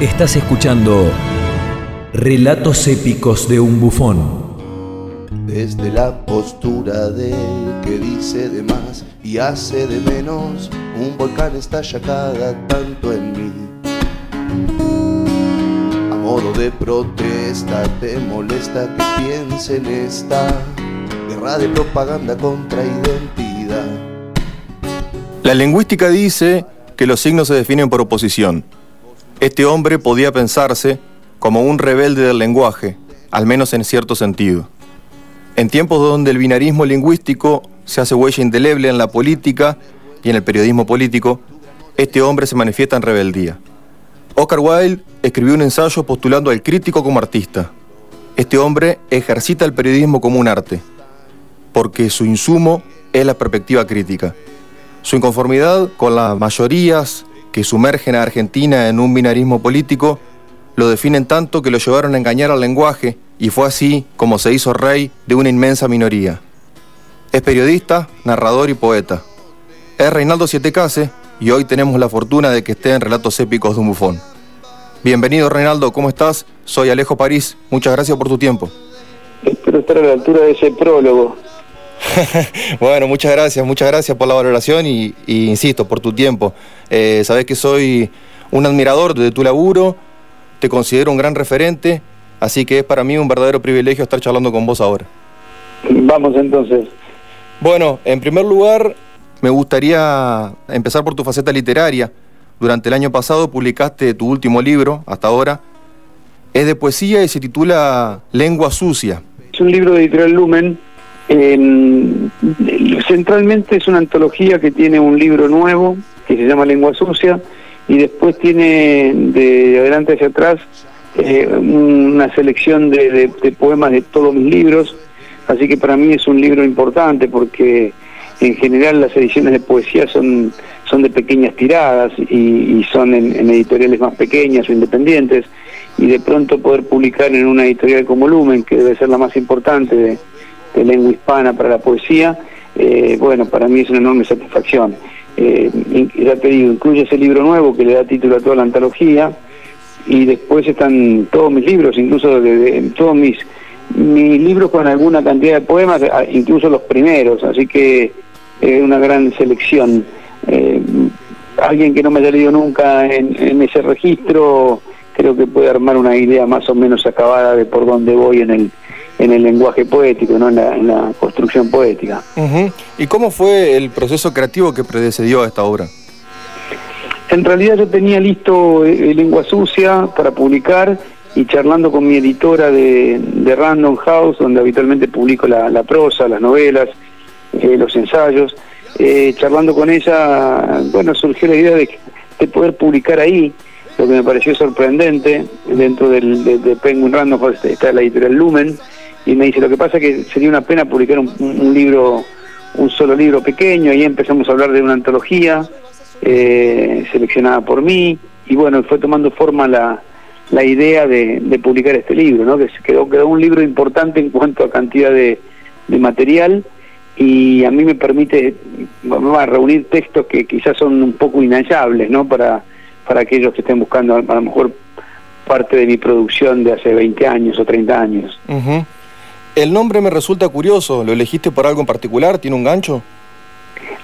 Estás escuchando Relatos épicos de un bufón. Desde la postura del que dice de más y hace de menos, un volcán estalla cada tanto en mí. A modo de protesta, te molesta que piense en esta guerra de propaganda contra identidad. La lingüística dice que los signos se definen por oposición. Este hombre podía pensarse como un rebelde del lenguaje, al menos en cierto sentido. En tiempos donde el binarismo lingüístico se hace huella indeleble en la política y en el periodismo político, este hombre se manifiesta en rebeldía. Oscar Wilde escribió un ensayo postulando al crítico como artista. Este hombre ejercita el periodismo como un arte, porque su insumo es la perspectiva crítica. Su inconformidad con las mayorías que sumergen a Argentina en un binarismo político lo definen tanto que lo llevaron a engañar al lenguaje y fue así como se hizo rey de una inmensa minoría. Es periodista, narrador y poeta. Es Reinaldo Sietecase y hoy tenemos la fortuna de que esté en Relatos Épicos de un Bufón. Bienvenido Reinaldo, ¿cómo estás? Soy Alejo París, muchas gracias por tu tiempo. Espero estar a la altura de ese prólogo. bueno, muchas gracias, muchas gracias por la valoración y, insisto, por tu tiempo. Eh, sabes que soy un admirador de tu laburo, te considero un gran referente, así que es para mí un verdadero privilegio estar charlando con vos ahora. Vamos entonces. Bueno, en primer lugar, me gustaría empezar por tu faceta literaria. Durante el año pasado publicaste tu último libro, hasta ahora. Es de poesía y se titula Lengua Sucia. Es un libro de Editorial Lumen centralmente es una antología que tiene un libro nuevo que se llama Lengua Sucia y después tiene de adelante hacia atrás eh, una selección de, poemas de todos mis libros, así que para mí es un libro importante porque en general las ediciones de poesía son, son de pequeñas tiradas y, son en, editoriales más pequeñas o independientes y de pronto poder publicar en una editorial como Lumen, que debe ser la más importante de, lengua hispana para la poesía, eh, bueno, para mí es una enorme satisfacción. Eh, ya te digo, incluye ese libro nuevo que le da título a toda la antología y después están todos mis libros, incluso todos mis, mis libros con alguna cantidad de poemas, incluso los primeros, así que es una gran selección. Eh, alguien que no me haya leído nunca en ese registro creo que puede armar una idea más o menos acabada de por dónde voy en el en el lenguaje poético, ¿no? en, la, construcción poética. ¿Y cómo fue el proceso creativo que predecedió a esta obra? En realidad yo tenía listo eh, Lengua Sucia para publicar y charlando con mi editora de, Random House, donde habitualmente publico la, prosa, las novelas, eh, los ensayos, eh, charlando con ella, bueno, surgió la idea de, poder publicar ahí, lo que me pareció sorprendente, dentro del, de, Penguin Random House está la editorial Lumen, y me dice, lo que pasa es que sería una pena publicar un, libro, un solo libro pequeño, y empezamos a hablar de una antología eh, seleccionada por mí, y bueno, fue tomando forma la, la idea de, publicar este libro, ¿no? que quedó, quedó un libro importante en cuanto a cantidad de, material, y a mí me permite a reunir textos que quizás son un poco inhallables, ¿no? Para, para aquellos que estén buscando a, lo mejor parte de mi producción de hace 20 años o 30 años. El nombre me resulta curioso, ¿lo elegiste por algo en particular? ¿Tiene un gancho?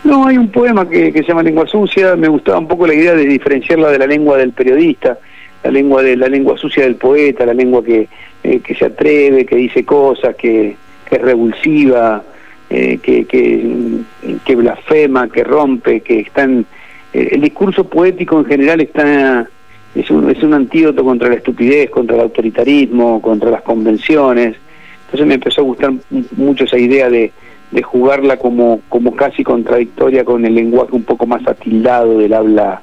No, hay un poema que, se llama Lengua Sucia, me gustaba un poco la idea de diferenciarla de la lengua del periodista, la lengua de la lengua sucia del poeta, la lengua que, eh, que se atreve, que dice cosas, que, es revulsiva, eh, que, que, blasfema, que rompe, que están... Eh, el discurso poético en general está es un, es un antídoto contra la estupidez, contra el autoritarismo, contra las convenciones, entonces me empezó a gustar mucho esa idea de, jugarla como, como casi contradictoria con el lenguaje un poco más atildado del habla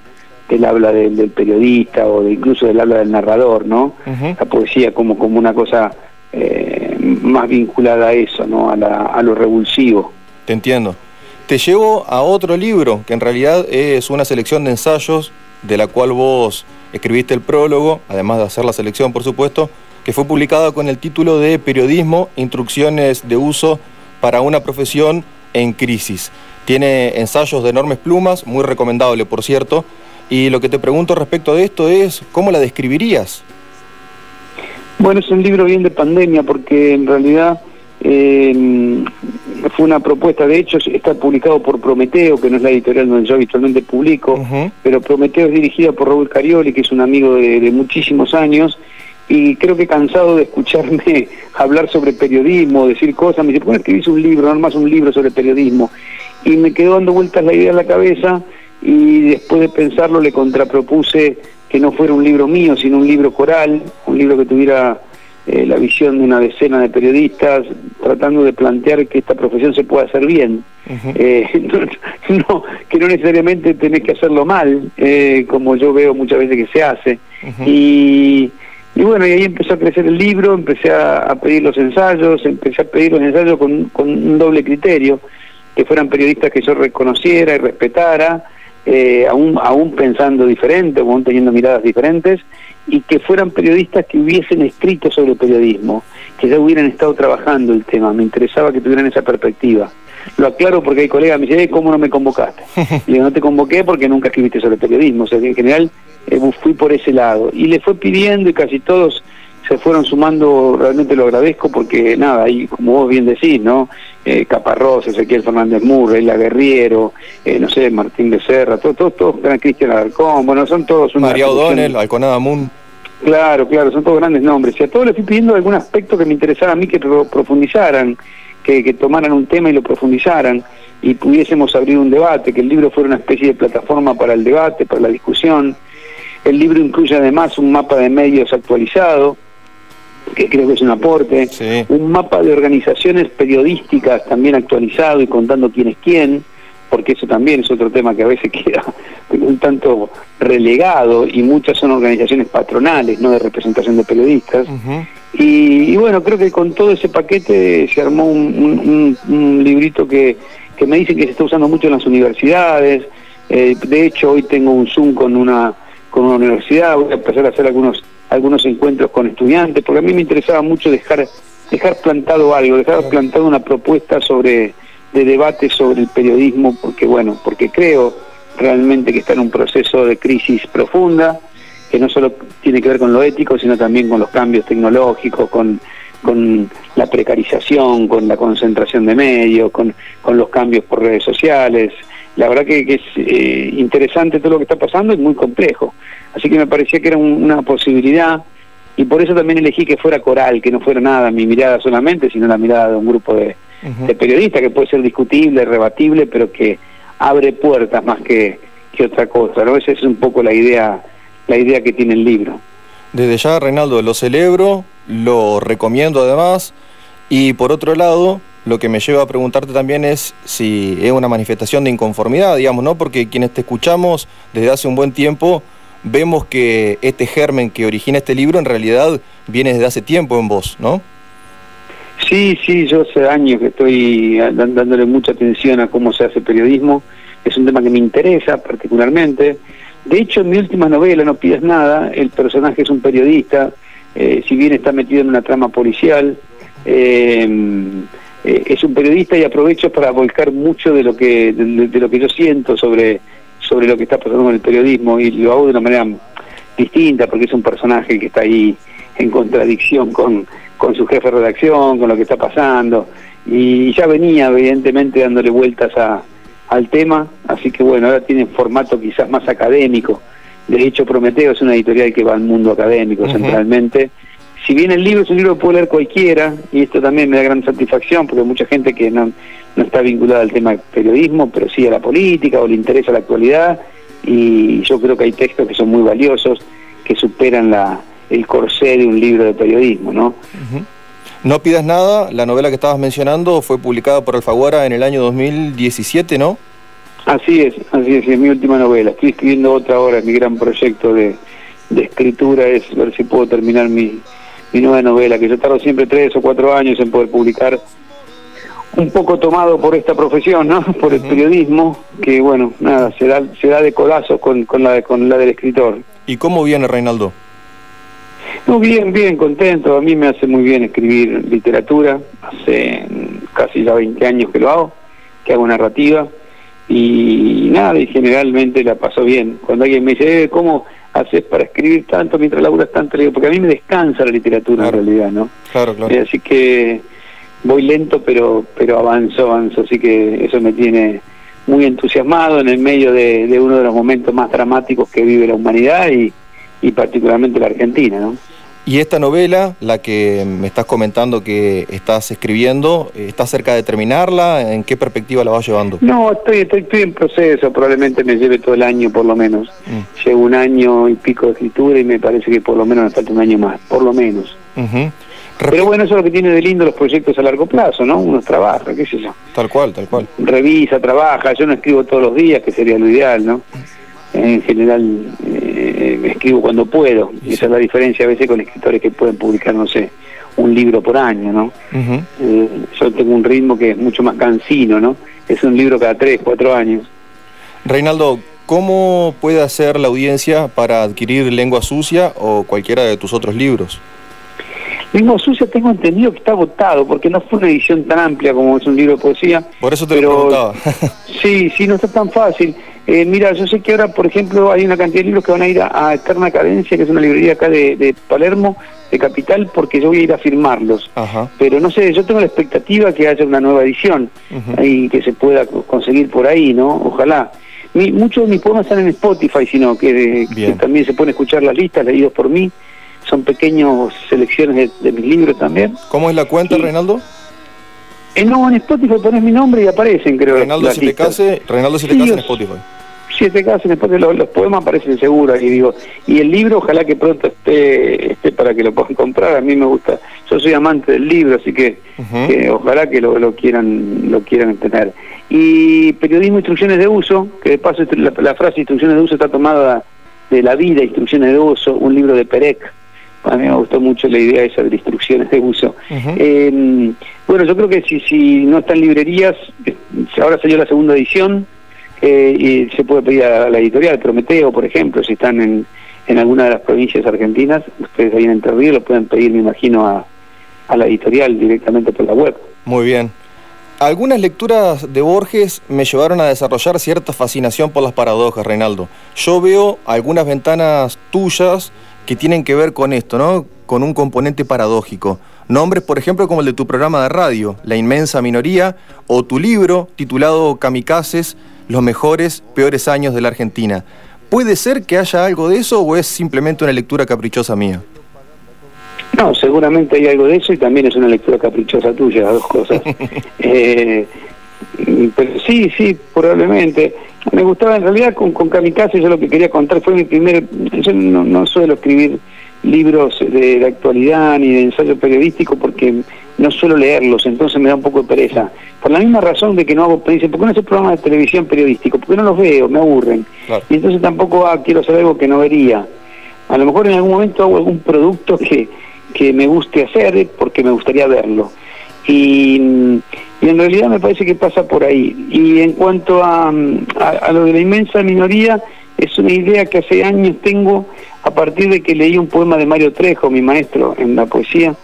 del habla del, periodista o de, incluso del habla del narrador, ¿no? La poesía como, como una cosa eh, más vinculada a eso, ¿no? A, la, a lo revulsivo. Te entiendo. Te llevo a otro libro, que en realidad es una selección de ensayos de la cual vos escribiste el prólogo, además de hacer la selección, por supuesto, que fue publicada con el título de Periodismo, Instrucciones de Uso para una profesión en crisis. Tiene ensayos de enormes plumas, muy recomendable por cierto, Y lo que te pregunto respecto de esto es, ¿cómo la describirías? Bueno, es un libro bien de pandemia porque en realidad eh, fue una propuesta, de hecho está publicado por Prometeo, que no es la editorial donde yo habitualmente publico, pero Prometeo es dirigida por Raúl Carioli, que es un amigo de, muchísimos años, y creo que cansado de escucharme hablar sobre periodismo, decir cosas, me dice, ¿por qué escribís un libro, no más un libro sobre periodismo? Y me quedó dando vueltas la idea en la cabeza y después de pensarlo le contrapropuse que no fuera un libro mío, sino un libro coral, un libro que tuviera eh, la visión de una decena de periodistas tratando de plantear que esta profesión se puede hacer bien, eh, no, que no necesariamente tenés que hacerlo mal, eh, como yo veo muchas veces que se hace. y, y, bueno, y ahí empezó a crecer el libro, empecé a, pedir los ensayos, empecé a pedir los ensayos con, un doble criterio, que fueran periodistas que yo reconociera y respetara, eh, aún, aún pensando diferente, aún teniendo miradas diferentes, y que fueran periodistas que hubiesen escrito sobre periodismo, que ya hubieran estado trabajando el tema, me interesaba que tuvieran esa perspectiva. Lo aclaro porque hay colegas que me dicen, ¿cómo no me convocaste? Y yo no te convoqué porque nunca escribiste sobre periodismo, o sea, en general eh, fui por ese lado. Y le fue pidiendo y casi todos se fueron sumando, realmente lo agradezco porque nada, ahí como vos bien decís, ¿no? Eh, Caparrós, Ezequiel Fernández Murray, La Guerriero, eh, no sé, Martín Becerra, todos, todos, todos, Cristian Alarcón, bueno, son todos una... María O'Donnell, Alconada Moon. Claro, claro, son todos grandes nombres. Y a todos les fui pidiendo algún aspecto que me interesara a mí que lo profundizaran, que, que tomaran un tema y lo profundizaran y pudiésemos abrir un debate, que el libro fuera una especie de plataforma para el debate, para la discusión. El libro incluye además un mapa de medios actualizado, que creo que es un aporte, un mapa de organizaciones periodísticas también actualizado y contando quién es quién, porque eso también es otro tema que a veces queda un tanto relegado y muchas son organizaciones patronales, no de representación de periodistas. y, bueno, creo que con todo ese paquete se armó un, librito que, que, me dicen que se está usando mucho en las universidades. Eh, de hecho, hoy tengo un Zoom con una, con una universidad, voy a empezar a hacer algunos algunos encuentros con estudiantes, porque a mí me interesaba mucho dejar dejar plantado algo, dejar plantado una propuesta sobre de debate sobre el periodismo, porque bueno, porque creo realmente que está en un proceso de crisis profunda, que no solo tiene que ver con lo ético, sino también con los cambios tecnológicos, con, con la precarización, con la concentración de medios, con, con los cambios por redes sociales. La verdad que, es eh, interesante todo lo que está pasando y muy complejo. Así que me parecía que era una posibilidad y por eso también elegí que fuera coral, que no fuera nada mi mirada solamente, sino la mirada de un grupo de, periodistas que puede ser discutible, rebatible, pero que abre puertas más que, que otra cosa. ¿no? Esa es un poco la idea, la idea que tiene el libro. Desde ya, Reinaldo, lo celebro, lo recomiendo además, y por otro lado, lo que me lleva a preguntarte también es si es una manifestación de inconformidad, digamos, ¿no? Porque quienes te escuchamos desde hace un buen tiempo vemos que este germen que origina este libro en realidad viene desde hace tiempo en vos, ¿no? Sí, sí, yo hace años que estoy dándole mucha atención a cómo se hace periodismo, es un tema que me interesa particularmente. De hecho, en mi última novela, No pidas nada, el personaje es un periodista, eh, si bien está metido en una trama policial, eh, eh, es un periodista y aprovecho para volcar mucho de lo que de lo que yo siento sobre sobre lo que está pasando con el periodismo y lo hago de una manera distinta porque es un personaje que está ahí en contradicción con, con su jefe de redacción, con lo que está pasando y ya venía evidentemente dándole vueltas a, al tema, así que bueno, ahora tiene formato quizás más académico. De hecho, Prometeo es una editorial que va al mundo académico centralmente. Si bien el libro es un libro que puede leer cualquiera, y esto también me da gran satisfacción, porque mucha gente que no, no está vinculada al tema periodismo, pero sí a la política o le interesa la actualidad y yo creo que hay textos que son muy valiosos que superan la, el corsé de un libro de periodismo, ¿no? No pidas nada, la novela que estabas mencionando fue publicada por Alfaguara en el año 2017, ¿no? Así es, así es, es mi última novela. Estoy escribiendo otra ahora, mi gran proyecto de, de escritura es ver si puedo terminar mi, mi nueva novela, que yo tardo siempre tres o cuatro años en poder publicar un poco tomado por esta profesión, ¿no? Por el periodismo, que bueno, nada, se da, se da de codazos con, con, la, con la del escritor. ¿Y cómo viene Reinaldo? No, bien, bien, contento. A mí me hace muy bien escribir literatura. Hace casi ya 20 años que lo hago, que hago narrativa. y nada, y generalmente la paso bien. Cuando alguien me dice, eh, ¿cómo haces para escribir tanto mientras laburas tanto? Le digo, porque a mí me descansa la literatura en realidad, ¿no? Claro, claro. Eh, así que voy lento, pero, pero avanzo, avanzo, así que eso me tiene muy entusiasmado en el medio de, de uno de los momentos más dramáticos que vive la humanidad y, y particularmente la Argentina, ¿no? Y esta novela, la que me estás comentando que estás escribiendo, ¿está cerca de terminarla? ¿En qué perspectiva la vas llevando? No, estoy, estoy, estoy en proceso, probablemente me lleve todo el año por lo menos. Mm. Llevo un año y pico de escritura y me parece que por lo menos me falta un año más, por lo menos. Pero bueno, eso es lo que tiene de lindo los proyectos a largo plazo, ¿no? Uno trabaja, qué sé yo. Tal cual, tal cual. Revisa, trabaja, yo no escribo todos los días, que sería lo ideal, ¿no? En general eh, escribo cuando puedo, y esa es la diferencia a veces con escritores que pueden publicar, no sé, un libro por año, ¿no? Eh, yo tengo un ritmo que es mucho más cansino, ¿no? Es un libro cada tres, cuatro años. Reinaldo, ¿cómo puede hacer la audiencia para adquirir Lengua Sucia o cualquiera de tus otros libros? Lengua Sucia tengo entendido que está agotado, porque no fue una edición tan amplia como es un libro de poesía. Por eso te Pero- lo preguntaba. Sí, sí, no está tan fácil. Eh, mira, yo sé que ahora, por ejemplo, hay una cantidad de libros que van a ir a, a Eterna Cadencia, que es una librería acá de, de Palermo, de Capital, porque yo voy a ir a firmarlos. Ajá. Pero no sé, yo tengo la expectativa que haya una nueva edición y que se pueda co- conseguir por ahí, ¿no? Ojalá. Mi- muchos de mis poemas están en Spotify, sino que, que también se pueden escuchar las listas leídos por mí. Son pequeños selecciones de, de mis libros también. ¿Cómo es la cuenta. Reinaldo? Eh, no, en Spotify pones mi nombre y aparecen, creo. Reinaldo. Sietecase, Reinaldo Sietecase en Spotify. siete casos después de los, los poemas aparecen seguros y digo y el libro ojalá que pronto esté esté para que lo puedan comprar a mí me gusta yo soy amante del libro así que, ojalá que lo, lo quieran lo quieran tener y periodismo instrucciones de uso que de paso la, la frase instrucciones de uso está tomada de la vida instrucciones de uso un libro de Perec a mí me gustó mucho la idea esa de instrucciones de uso eh, yo creo que si, si no está en librerías, eh, ahora salió la segunda edición eh, y se puede pedir a la editorial Prometeo, por ejemplo, si están en, en alguna de las provincias argentinas, ustedes ahí en Entre lo pueden pedir, me imagino, a, a la editorial directamente por la web. Muy bien. Algunas lecturas de Borges me llevaron a desarrollar cierta fascinación por las paradojas, Reinaldo. Yo veo algunas ventanas tuyas que tienen que ver con esto, ¿no? Con un componente paradójico. Nombres, por ejemplo, como el de tu programa de radio, La inmensa minoría, o tu libro titulado Kamikazes, los mejores, peores años de la Argentina. ¿Puede ser que haya algo de eso o es simplemente una lectura caprichosa mía? No, seguramente hay algo de eso y también es una lectura caprichosa tuya, dos cosas. Eh, pero sí, sí, probablemente. Me gustaba, en realidad, con, con Kamikaze yo lo que quería contar fue mi primer... Yo no, no suelo escribir libros de, de actualidad ni de ensayo periodístico porque no suelo leerlos, entonces me da un poco de pereza. Por la misma razón de que no hago... Dicen, ¿por qué no haces programas de televisión periodístico? Porque no los veo, me aburren. Claro. Y entonces tampoco ah, quiero hacer algo que no vería. A lo mejor en algún momento hago algún producto que, que me guste hacer porque me gustaría verlo. Y, y en realidad me parece que pasa por ahí. Y en cuanto a, a, lo de la inmensa minoría, es una idea que hace años tengo a partir de que leí un poema de Mario Trejo, mi maestro en la poesía,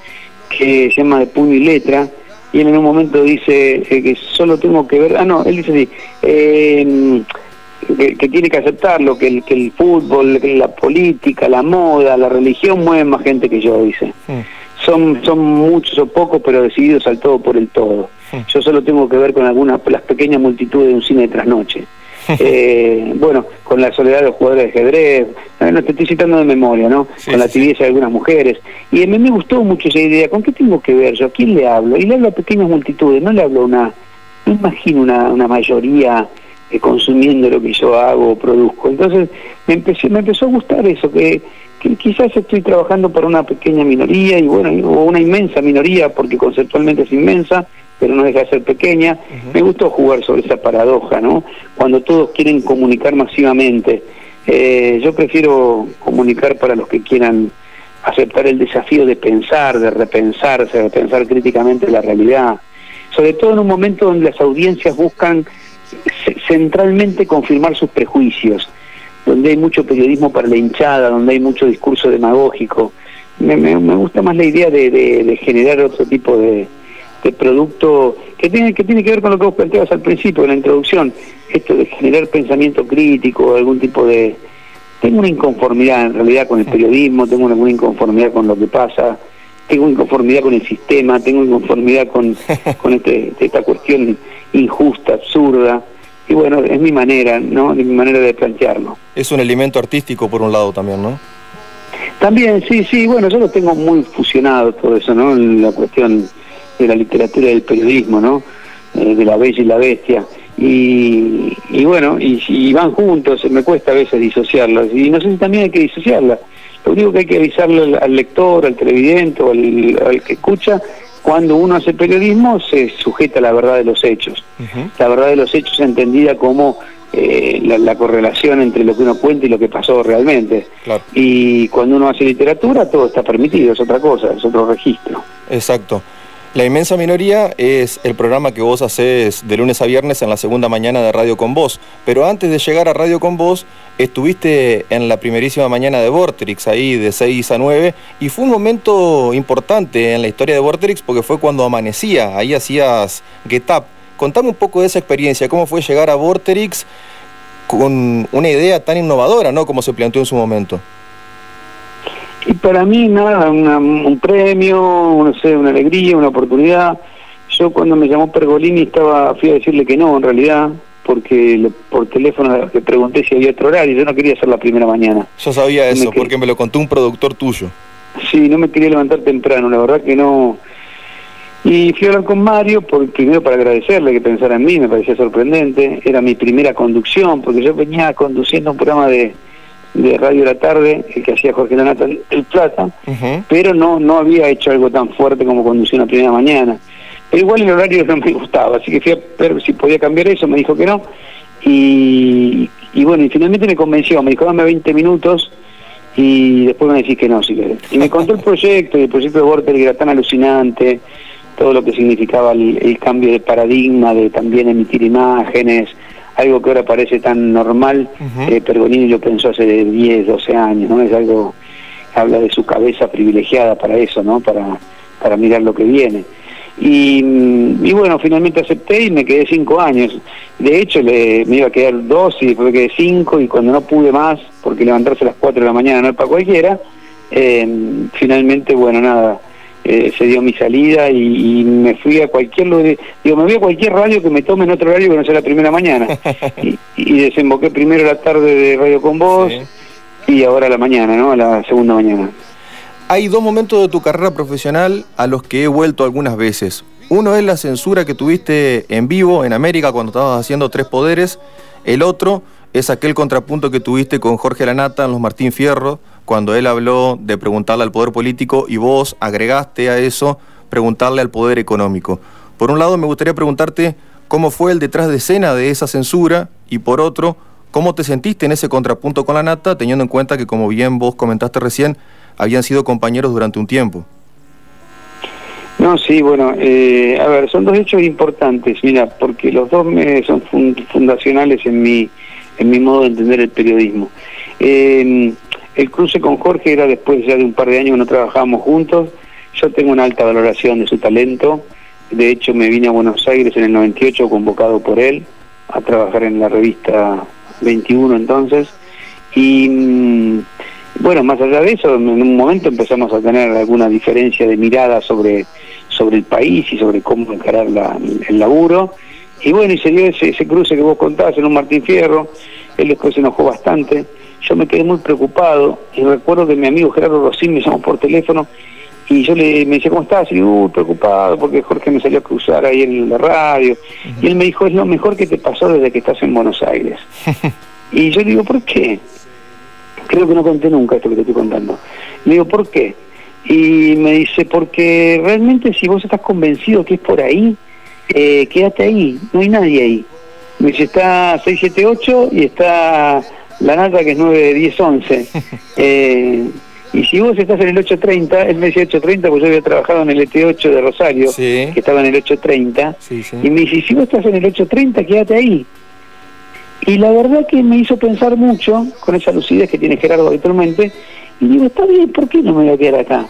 que se llama De puño y letra, y él en un momento dice eh, que solo tengo que ver, ah no, él dice así, eh, que, que tiene que aceptarlo, que el, que el fútbol, que la política, la moda, la religión mueven más gente que yo, dice. Son, son muchos o pocos, pero decididos al todo por el todo. Yo solo tengo que ver con algunas, las pequeñas multitudes de un cine de trasnoche. Eh, bueno, con la soledad de los jugadores de ajedrez, no te estoy citando de memoria, ¿no? Sí, con la sí. tibieza de algunas mujeres. Y a mí me gustó mucho esa idea. ¿Con qué tengo que ver yo? ¿A quién le hablo? Y le hablo a pequeñas multitudes, no le hablo a una... No imagino una, una mayoría eh, consumiendo lo que yo hago o produzco. Entonces me, empecé, me empezó a gustar eso, que, que quizás estoy trabajando para una pequeña minoría y bueno, o una inmensa minoría, porque conceptualmente es inmensa, pero no deja de ser pequeña. Me gustó jugar sobre esa paradoja, ¿no? Cuando todos quieren comunicar masivamente. Eh, yo prefiero comunicar para los que quieran aceptar el desafío de pensar, de repensarse, de pensar críticamente la realidad. Sobre todo en un momento donde las audiencias buscan ce- centralmente confirmar sus prejuicios, donde hay mucho periodismo para la hinchada, donde hay mucho discurso demagógico. Me, me- me gusta más la idea de, de- de generar otro tipo de, de producto que tiene, que tiene que ver con lo que vos planteabas al principio, en la introducción, esto de generar pensamiento crítico, algún tipo de... Tengo una inconformidad en realidad con el periodismo, tengo alguna inconformidad con lo que pasa, tengo inconformidad con el sistema, tengo inconformidad con, con este, esta cuestión injusta, absurda, y bueno, es mi manera, ¿no? Es mi manera de plantearlo. Es un elemento artístico por un lado también, ¿no? También, sí, sí, bueno, yo lo tengo muy fusionado todo eso, ¿no? La cuestión de la literatura y del periodismo, ¿no? Eh, de la bella y la bestia. Y, y bueno, y, van juntos, me cuesta a veces disociarlas. Y no sé si también hay que disociarlas. Lo único que hay que avisarle al, lector, al televidente o al, que escucha, cuando uno hace periodismo se sujeta a la verdad de los hechos. La verdad de los hechos entendida como eh, la, correlación entre lo que uno cuenta y lo que pasó realmente. Y cuando uno hace literatura todo está permitido, es otra cosa, es otro registro. Exacto. La inmensa minoría es el programa que vos haces de lunes a viernes en la segunda mañana de Radio con Vos. Pero antes de llegar a Radio con Vos, estuviste en la primerísima mañana de Vorterix, ahí de 6 a 9, y fue un momento importante en la historia de Vorterix porque fue cuando amanecía, ahí hacías Get Up. Contame un poco de esa experiencia, cómo fue llegar a Vorterix con una idea tan innovadora, ¿no? Como se planteó en su momento. Y para mí nada, un premio, no sé, una alegría, una oportunidad. Yo cuando me llamó Pergolini estaba, fui a decirle que no, en realidad, porque por teléfono le pregunté si había otro horario, yo no quería hacer la primera mañana. Yo sabía eso, porque me lo contó un productor tuyo. Sí, no me quería levantar temprano, la verdad que no. Y fui a hablar con Mario, por, primero para agradecerle que pensara en mí, me parecía sorprendente. Era mi primera conducción, porque yo venía conduciendo un programa de, de Radio La Tarde, el que hacía Jorge Lanata El Plata, pero no, no había hecho algo tan fuerte como conducir una primera mañana. Pero igual el horario no me gustaba, así que fui a ver si podía cambiar eso, me dijo que no. Y, y bueno, y finalmente me convenció, me dijo dame 20 minutos y después me decís que no, si querés. Y me contó el proyecto, y el proyecto de Borter que era tan alucinante, todo lo que significaba el cambio de paradigma, de también emitir imágenes, algo que ahora parece tan normal, eh, Pergolini lo pensó hace 10, 12 años, ¿no? Es algo, habla de su cabeza privilegiada para eso, ¿no? Para, para mirar lo que viene. Y, mm, y, bueno, finalmente acepté y me quedé cinco años. De hecho, le, me iba a quedar dos y después me quedé cinco y cuando no pude más, porque levantarse a las cuatro de la mañana no es para cualquiera, eh, finalmente, bueno, nada, eh, se dio mi salida y, me fui a cualquier lugar, digo, me voy a cualquier radio que me tome en otro horario que no sea la primera mañana. y, desemboqué primero la tarde de Radio con Vos y ahora la mañana, ¿no? A la segunda mañana. Hay dos momentos de tu carrera profesional a los que he vuelto algunas veces. Uno es la censura que tuviste en vivo en América cuando estabas haciendo Tres Poderes. El otro es aquel contrapunto que tuviste con Jorge Lanata en Los Martín Fierro, cuando él habló de preguntarle al poder político y vos agregaste a eso preguntarle al poder económico. Por un lado, me gustaría preguntarte cómo fue el detrás de escena de esa censura y por otro, cómo te sentiste en ese contrapunto con la nata, teniendo en cuenta que, como bien vos comentaste recién, habían sido compañeros durante un tiempo. No, sí, bueno, eh, a ver, son dos hechos importantes, mira, porque los dos me son fundacionales en mi en mi modo de entender el periodismo. Eh, el cruce con Jorge era después ya de un par de años que no trabajábamos juntos. Yo tengo una alta valoración de su talento. De hecho, me vine a Buenos Aires en el 98 convocado por él a trabajar en la revista 21 entonces. Y mm, bueno, más allá de eso, en un momento empezamos a tener alguna diferencia de mirada sobre, sobre el país y sobre cómo encarar el laburo. Y bueno, y se dio ese, cruce que vos contabas en un Martín Fierro, él después se enojó bastante, yo me quedé muy preocupado y recuerdo que mi amigo Gerardo Rosín me llamó por teléfono y yo le me decía, ¿cómo estás? Y yo, uy, preocupado porque Jorge me salió a cruzar ahí en la radio. Y él me dijo, es lo mejor que te pasó desde que estás en Buenos Aires. y yo le digo, ¿por qué? Creo que no conté nunca esto que te estoy contando. Le digo, ¿por qué? Y me dice, porque realmente si vos estás convencido que es por ahí, eh, quédate ahí, no hay nadie ahí. Me dice, está 678 y está la nata que es 9, 10, 11. y si vos estás en el 830, él me decía 830 porque yo había trabajado en el ET8 de Rosario, que estaba en el 830, y me dice, si vos estás en el 830, quédate ahí. Y la verdad que me hizo pensar mucho, con esa lucidez que tiene Gerardo habitualmente, y digo, está bien, ¿por qué no me voy a quedar acá?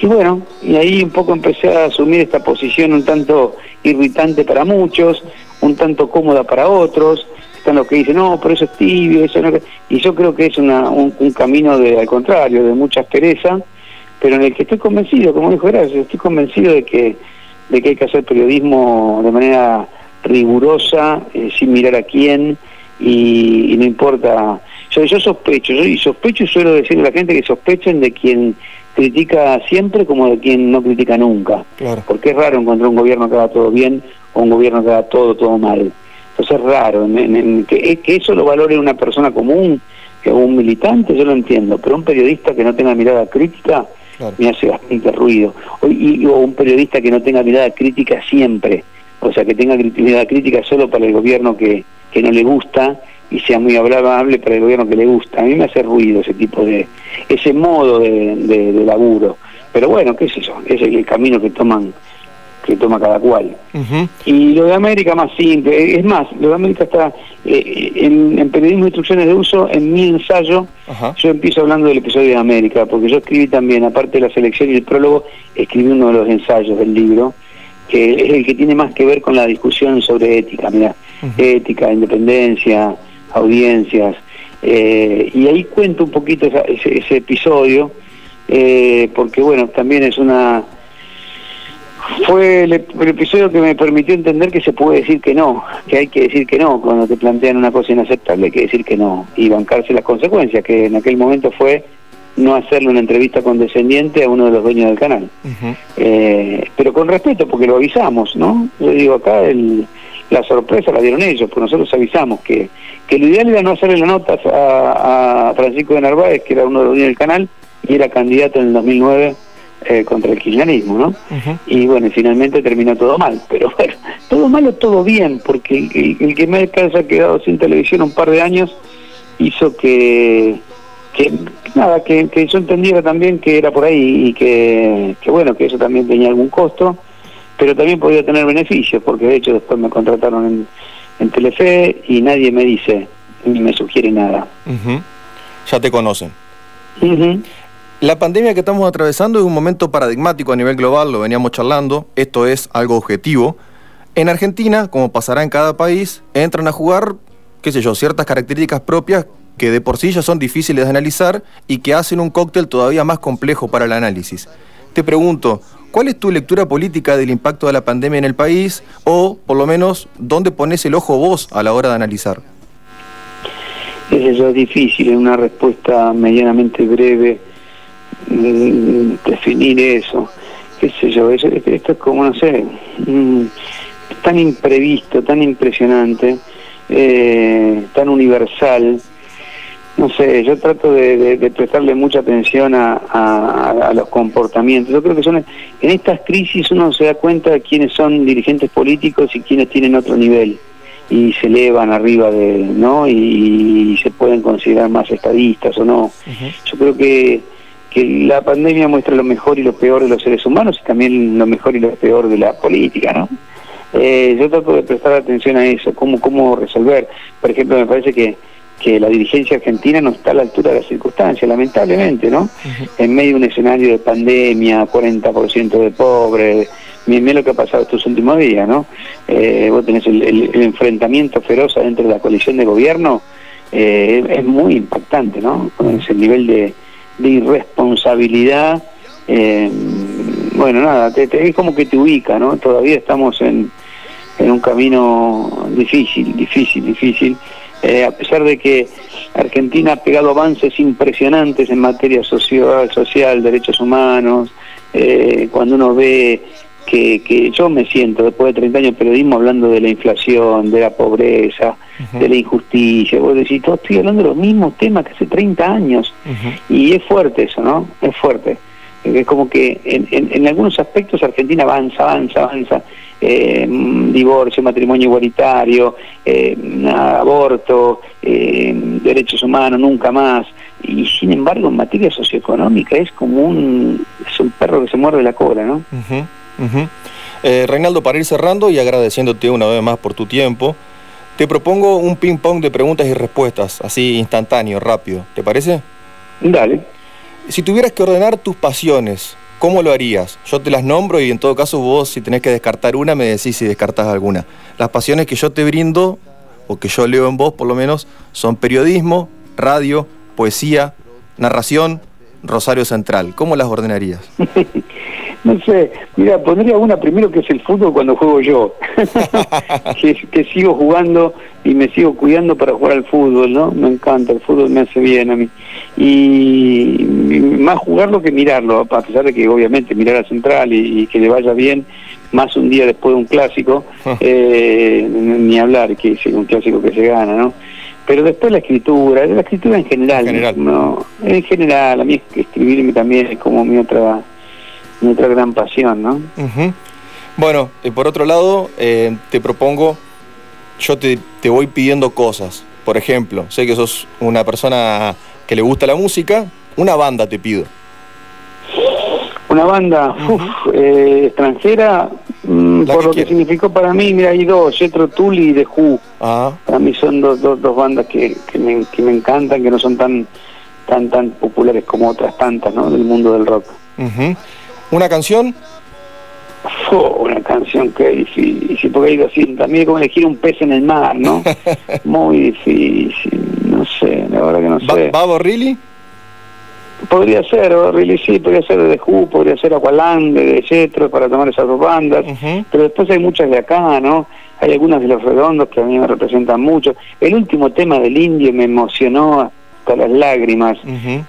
y bueno, y ahí un poco empecé a asumir esta posición un tanto irritante para muchos, un tanto cómoda para otros, están los que dicen, no, pero eso es tibio, eso no... Y yo creo que es una, un, camino de, al contrario, de mucha aspereza, pero en el que estoy convencido, como dijo Gracias, estoy convencido de que, de que hay que hacer periodismo de manera rigurosa, eh, sin mirar a quién, y, no importa. Yo, yo sospecho, yo, y sospecho y suelo decirle a la gente que sospechen de quien critica siempre como de quien no critica nunca. Porque es raro encontrar un gobierno que haga todo bien o un gobierno que haga todo, todo mal. Es raro. que, eso lo valore una persona común, que un militante, yo lo entiendo, pero un periodista que no tenga mirada crítica me hace bastante ruido. O, y, o un periodista que no tenga mirada crítica siempre, o sea, que tenga mirada crítica solo para el gobierno que, que no le gusta y sea muy hablable para el gobierno que le gusta. A mí me hace ruido ese tipo de, ese modo de, de, laburo. Pero bueno, qué sé yo, es el, camino que toman que toma cada cual. Y lo de América más simple, es más, lo de América está eh, en, periodismo de instrucciones de uso, en mi ensayo, yo empiezo hablando del episodio de América, porque yo escribí también, aparte de la selección y el prólogo, escribí uno de los ensayos del libro, que es el que tiene más que ver con la discusión sobre ética, mira, ética, independencia, audiencias. Eh, y ahí cuento un poquito ese, episodio, eh, porque bueno, también es una... Fue el, episodio que me permitió entender que se puede decir que no, que hay que decir que no, cuando te plantean una cosa inaceptable hay que decir que no y bancarse las consecuencias, que en aquel momento fue no hacerle una entrevista condescendiente a uno de los dueños del canal. Eh, pero con respeto, porque lo avisamos, ¿no? Yo digo, acá el, la sorpresa la dieron ellos, porque nosotros avisamos que, que lo ideal era no hacerle la nota a, Francisco de Narváez, que era uno de los dueños del canal, y era candidato en el 2009 eh, contra el kirchnerismo, ¿no? Y bueno, finalmente terminó todo mal, pero bueno, todo mal o todo bien, porque el, el que me haya quedado sin televisión un par de años hizo que, que nada, que, que yo entendiera también que era por ahí y que, que bueno, que eso también tenía algún costo pero también podía tener beneficios, porque de hecho después me contrataron en, en Telefe y nadie me dice ni me sugiere nada. Ya te conocen. La pandemia que estamos atravesando es un momento paradigmático a nivel global, lo veníamos charlando, esto es algo objetivo. En Argentina, como pasará en cada país, entran a jugar, qué sé yo, ciertas características propias que de por sí ya son difíciles de analizar y que hacen un cóctel todavía más complejo para el análisis. Te pregunto, ¿Cuál es tu lectura política del impacto de la pandemia en el país o, por lo menos, dónde pones el ojo vos a la hora de analizar? Es difícil, es una respuesta medianamente breve definir eso. ¿Qué sé yo? esto es como, no sé, mm, tan imprevisto, tan impresionante, eh, tan universal no sé, yo trato de, prestarle mucha atención a, los comportamientos. Yo creo que son en estas crisis uno se da cuenta de quiénes son dirigentes políticos y quiénes tienen otro nivel y se elevan arriba de, ¿no? Y, se pueden considerar más estadistas o no. Yo creo que, que la pandemia muestra lo mejor y lo peor de los seres humanos y también lo mejor y lo peor de la política, ¿no? Eh, yo trato de prestar atención a eso, cómo, cómo resolver. Por ejemplo, me parece que que la dirigencia argentina no está a la altura de las circunstancias, lamentablemente, ¿no? En medio de un escenario de pandemia, 40% de pobres, miren lo que ha pasado estos últimos días, ¿no? Eh, vos tenés el, enfrentamiento feroz dentro de la coalición de gobierno, eh, es muy impactante, ¿no? Ese nivel de, irresponsabilidad, eh, bueno, nada, te, es como que te ubica, ¿no? Todavía estamos en, en un camino difícil, difícil, difícil. Eh, a pesar de que Argentina ha pegado avances impresionantes en materia social, social derechos humanos, eh, cuando uno ve que, que, yo me siento, después de 30 años de periodismo, hablando de la inflación, de la pobreza, de la injusticia, vos decís, todo estoy hablando de los mismos temas que hace 30 años, y es fuerte eso, ¿no? Es fuerte. Es como que en, en algunos aspectos Argentina avanza, avanza, avanza, eh, divorcio, matrimonio igualitario, eh, aborto, eh, derechos humanos, nunca más. Y sin embargo, en materia socioeconómica es como un, es un perro que se muerde la cola, ¿no? Reinaldo, para ir cerrando y agradeciéndote una vez más por tu tiempo, te propongo un ping-pong de preguntas y respuestas, así instantáneo, rápido. ¿Te parece? Dale. Si tuvieras que ordenar tus pasiones ¿cómo lo harías? Yo te las nombro y en todo caso vos si tenés que descartar una me decís si descartás alguna. Las pasiones que yo te brindo, o que yo leo en vos por lo menos, son periodismo, radio, poesía, narración, Rosario Central. ¿Cómo las ordenarías? no sé, mira, pondría una primero que es el fútbol cuando juego yo, que, que, sigo jugando y me sigo cuidando para jugar al fútbol, ¿no? Me encanta, el fútbol me hace bien a mí. Y, más jugarlo que mirarlo, a pesar de que obviamente mirar a Central y, que le vaya bien, más un día después de un clásico, eh, ni hablar, que es un clásico que se gana, ¿no? Pero después la escritura, la escritura en general, en general, no, en general a mí escribirme también es como mi otra, mi otra gran pasión, ¿no? Bueno, y por otro lado, eh, te propongo, yo te, te voy pidiendo cosas. Por ejemplo, sé que sos una persona que le gusta la música, una banda te pido. Una banda eh, extranjera, mm, por lo que significó para mí, mira, hay dos, Jetro Tull y The Who. Ah. Para mí son dos, dos, dos bandas que, que, me, que me encantan, que no son tan tan tan populares como otras tantas, ¿no? Del mundo del rock. ¿Una canción? una canción que difícil, porque digo así, también como elegir un pez en el mar, ¿no? Muy difícil, no sé, la verdad que no sé. ¿Babo Really? Podría ser, Really sí, podría ser de The Who, podría ser Aqualand, de Jetro, para tomar esas dos bandas, pero después hay muchas de acá, ¿no? Hay algunas de Los Redondos que a mí me representan mucho. El último tema del Indio me emocionó hasta las lágrimas,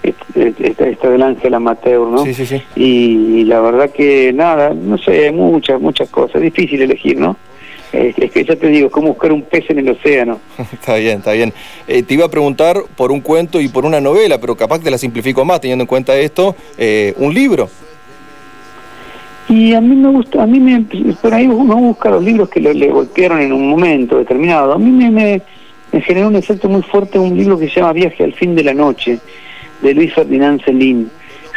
este, este, del Ángel Amateur, ¿no? Sí, sí, sí. Y, la verdad que nada, no sé, muchas, muchas cosas, difícil elegir, ¿no? Es, que ya te digo, cómo buscar un pez en el océano. está bien, está bien. Eh, te iba a preguntar por un cuento y por una novela, pero capaz te la simplifico más teniendo en cuenta esto, eh, un libro. Y a mí me gusta, a mí me, por ahí uno busca los libros que le, golpearon en un momento determinado. A mí me, me, generó un efecto muy fuerte un libro que se llama Viaje al fin de la noche, de Luis Ferdinand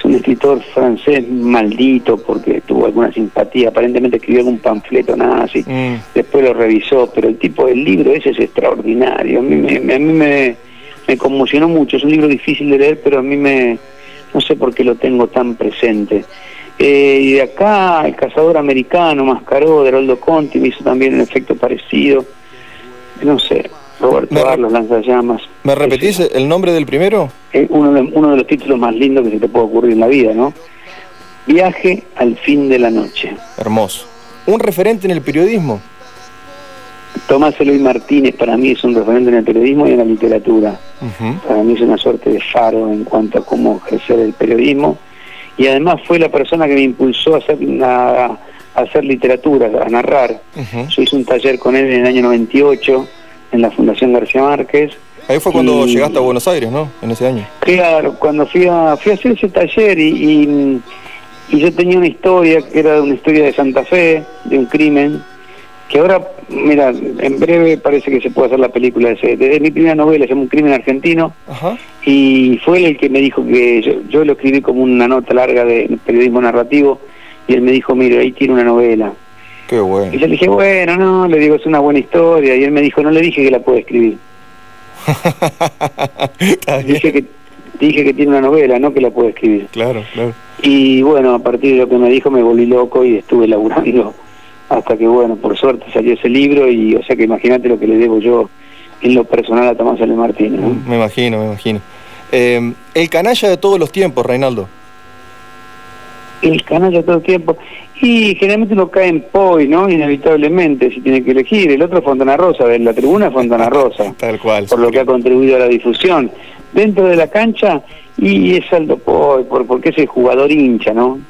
Celine un escritor francés maldito porque tuvo alguna simpatía, aparentemente escribió algún panfleto nazi, mm. después lo revisó, pero el tipo del libro ese es extraordinario, a mí me, a mí me, me conmocionó mucho, es un libro difícil de leer, pero a mí me, no sé por qué lo tengo tan presente. Eh, y de acá, El Cazador Americano, Mascaró, de Heroldo Conti, me hizo también un efecto parecido. No sé, Roberto me Carlos, Lanzallamas. ¿Me repetís el nombre del primero? Es uno de, uno de los títulos más lindos que se te puede ocurrir en la vida, ¿no? Viaje al fin de la noche. Hermoso. ¿Un referente en el periodismo? Tomás Eloy Martínez para mí es un referente en el periodismo y en la literatura. Para mí es una suerte de faro en cuanto a cómo ejercer el periodismo. Y además fue la persona que me impulsó a hacer, a, hacer literatura, a narrar. Yo hice un taller con él en el año 98 en la Fundación García Márquez. Ahí fue cuando llegaste a Buenos Aires, ¿no? En ese año. Claro, cuando fui a, fui a hacer ese taller y, y, yo tenía una historia que era una historia de Santa Fe, de un crimen, que ahora, mira, en breve parece que se puede hacer la película de ese. De, mi primera novela, se llama Un crimen argentino, y fue él el que me dijo que yo, yo lo escribí como una nota larga de periodismo narrativo, y él me dijo, mire, ahí tiene una novela. Y yo le dije, bueno, no, le digo, es una buena historia. Y él me dijo, no le dije que la puede escribir. dije, que, dije que tiene una novela, no que la puede escribir. Claro, claro. Y bueno, a partir de lo que me dijo me volví loco y estuve laburando hasta que, bueno, por suerte salió ese libro y, o sea que imagínate lo que le debo yo en lo personal a Tomás L. Me imagino, me imagino. Eh, el canalla de todos los tiempos, Reinaldo. El canalla de todo el tiempo. Y generalmente uno cae en Poi, ¿no? Inevitablemente, si tiene que elegir. El otro es Fontana Rosa, de la tribuna es Fontana Rosa. Tal cual. Por lo que ha contribuido a la difusión. Dentro de la cancha, y es Aldo Poi, por, porque es el jugador hincha, ¿no?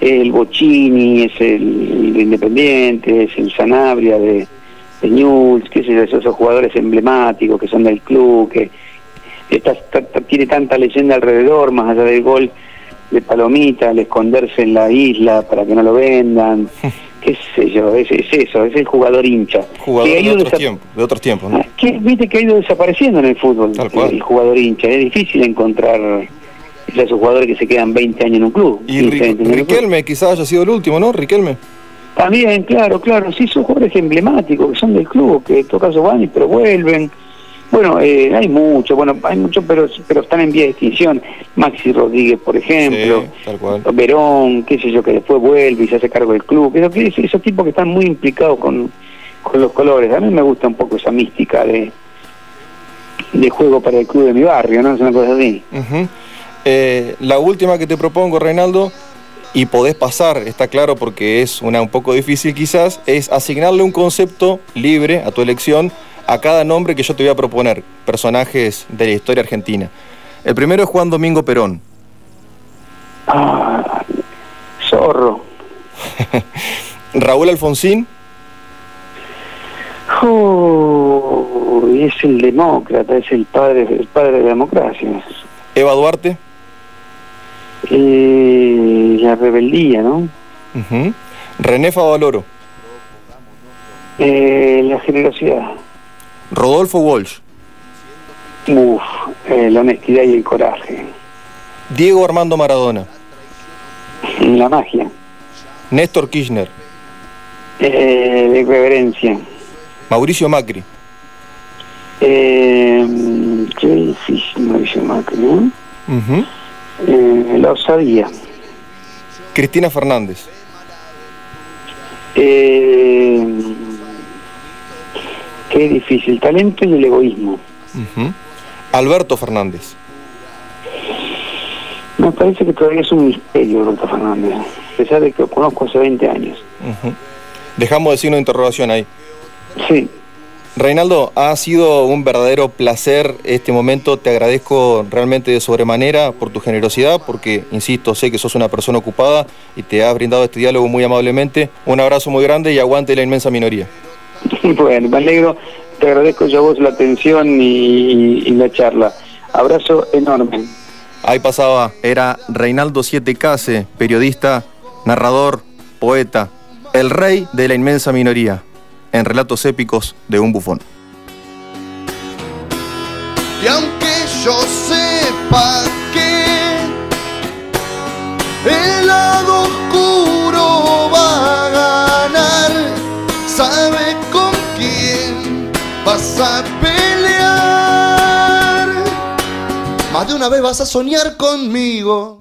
El Bocini, es el, Independiente, es el Sanabria de, de News, que es esos, esos jugadores emblemáticos que son del club, que tiene tanta leyenda alrededor, más allá del gol de palomita, al esconderse en la isla para que no lo vendan, qué sé yo, es, eso, es el jugador hincha. Jugador de, otros tiempos, de otros tiempos, ¿no? Ah, que, Viste que ha ido desapareciendo en el fútbol, el, jugador hincha, es difícil encontrar esos jugadores que se quedan 20 años en un club. Y Riquelme quizás haya sido el último, ¿no? Riquelme. También, claro, claro, sí, son jugadores emblemáticos, que son del club, que tocan su van pero vuelven. Bueno, eh, hay mucho, bueno, hay mucho, pero pero están en vía de extinción. Maxi Rodríguez, por ejemplo, Verón, qué sé yo, que después vuelve y se hace cargo del club. Esos, esos tipos que están muy implicados con, con los colores. A mí me gusta un poco esa mística de, de juego para el club de mi barrio, ¿no? Es una cosa así. Eh, la última que te propongo, Reinaldo, y podés pasar, está claro porque es una un poco difícil quizás, es asignarle un concepto libre a tu elección a cada nombre que yo te voy a proponer, personajes de la historia argentina. El primero es Juan Domingo Perón. Ah, zorro. Raúl Alfonsín. Oh, es el demócrata, es el padre, el padre de la democracia. Eva Duarte. Eh, la rebeldía, ¿no? René Favaloro. Eh, la generosidad. Rodolfo Walsh. Uf, eh, la honestidad y el coraje. Diego Armando Maradona. La magia. Néstor Kirchner. Eh, la irreverencia. Mauricio Macri. Eh, qué difícil Mauricio Macri, ¿no? eh, la osadía. Cristina Fernández. Eh, Difícil, talento y el egoísmo. Alberto Fernández. Me parece que todavía es un misterio Alberto Fernández, a pesar de que lo conozco hace 20 años. Dejamos de signo de interrogación ahí. Sí. Reinaldo, ha sido un verdadero placer este momento. Te agradezco realmente de sobremanera por tu generosidad, porque, insisto, sé que sos una persona ocupada y te has brindado este diálogo muy amablemente. Un abrazo muy grande y aguante la inmensa minoría. Bueno, me alegro, te agradezco yo a vos la atención y, la charla. Abrazo enorme. Ahí pasaba, era Reinaldo Siete Case, periodista, narrador, poeta, el rey de la inmensa minoría, en relatos épicos de un bufón. Y aunque yo sepa que el lado a pelear. Más de una vez vas a soñar conmigo.